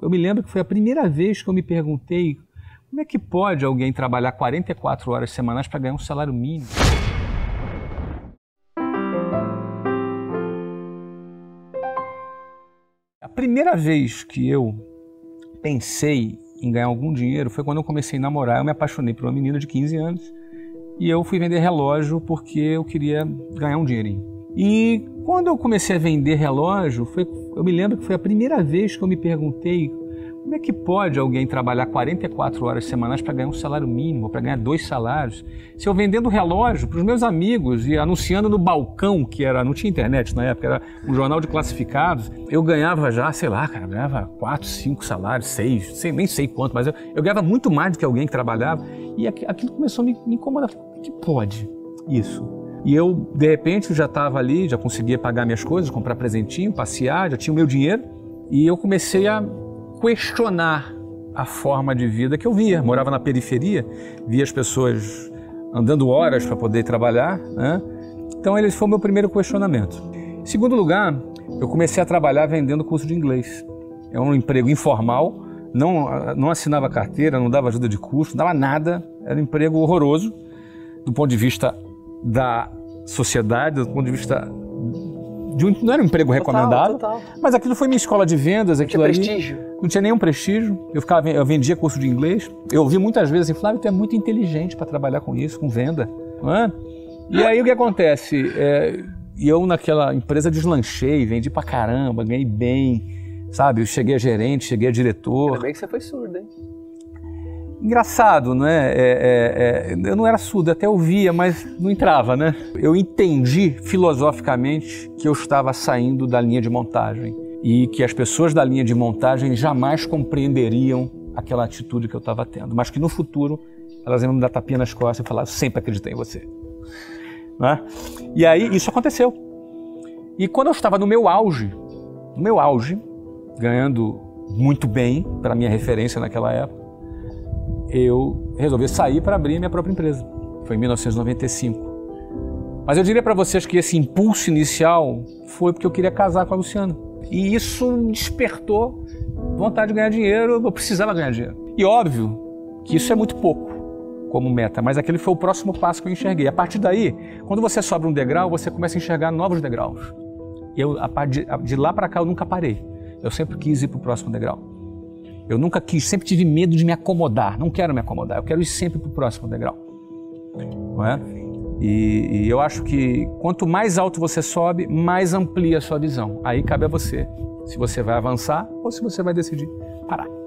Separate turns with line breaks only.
Eu me lembro que foi a primeira vez que eu me perguntei como é que pode alguém trabalhar 44 horas semanais para ganhar um salário mínimo. A primeira vez que eu pensei em ganhar algum dinheiro foi quando eu comecei a namorar. Eu me apaixonei por uma menina de 15 anos e eu fui vender relógio porque eu queria ganhar um dinheirinho. E quando eu comecei a vender relógio, foi, eu me lembro que foi a primeira vez que eu me perguntei como é que pode alguém trabalhar 44 horas semanais para ganhar um salário mínimo, para ganhar dois salários? Se eu vendendo relógio para os meus amigos e anunciando no balcão, que era, não tinha internet na época, era um jornal de classificados, eu ganhava já, sei lá, cara, ganhava quatro, cinco salários, seis, sei, nem sei quanto, mas eu, eu ganhava muito mais do que alguém que trabalhava. E aquilo começou a me, me incomodar. Como é que pode isso? E eu, de repente, já estava ali, já conseguia pagar minhas coisas, comprar presentinho, passear, já tinha o meu dinheiro. E eu comecei a questionar a forma de vida que eu via. Morava na periferia, via as pessoas andando horas para poder trabalhar. Né? Então, esse foi o meu primeiro questionamento. Em segundo lugar, eu comecei a trabalhar vendendo curso de inglês. É um emprego informal, não, não assinava carteira, não dava ajuda de custo, não dava nada. Era um emprego horroroso do ponto de vista da sociedade, do ponto de vista de um, não era um emprego recomendado, mas aquilo foi minha escola de vendas, aquilo
tinha prestígio.
não tinha nenhum prestígio. Eu ficava, eu vendia curso de inglês. Eu ouvi muitas vezes assim, Flávio, tu é muito inteligente para trabalhar com isso, com venda, não é? E aí o que acontece? É, eu naquela empresa deslanchei, vendi pra caramba, ganhei bem, sabe? Eu cheguei a gerente, cheguei a diretor.
Ainda bem que você foi surdo, hein?
Engraçado, não é? É, é? é, Eu não era surdo, até ouvia, mas não entrava, né? Eu entendi filosoficamente que eu estava saindo da linha de montagem e que as pessoas da linha de montagem jamais compreenderiam aquela atitude que eu estava tendo, mas que no futuro elas iam me dar tapinha nas costas e falar: sempre acreditei em você. Né? E aí isso aconteceu. E quando eu estava no meu auge, no meu auge, ganhando muito bem para minha referência naquela época, eu resolvi sair para abrir minha própria empresa. Foi em 1995. Mas eu diria para vocês que esse impulso inicial foi porque eu queria casar com a Luciana. E isso despertou vontade de ganhar dinheiro, eu precisava ganhar dinheiro. E óbvio que isso é muito pouco como meta, mas aquele foi o próximo passo que eu enxerguei. A partir daí, quando você sobe um degrau, você começa a enxergar novos degraus. E eu, de lá para cá, eu nunca parei. Eu sempre quis ir para o próximo degrau. Eu nunca quis, sempre tive medo de me acomodar. Não quero me acomodar, eu quero ir sempre para o próximo degrau. Não é? E, e, eu acho que quanto mais alto você sobe, mais amplia a sua visão. Aí cabe a você se você vai avançar ou se você vai decidir parar.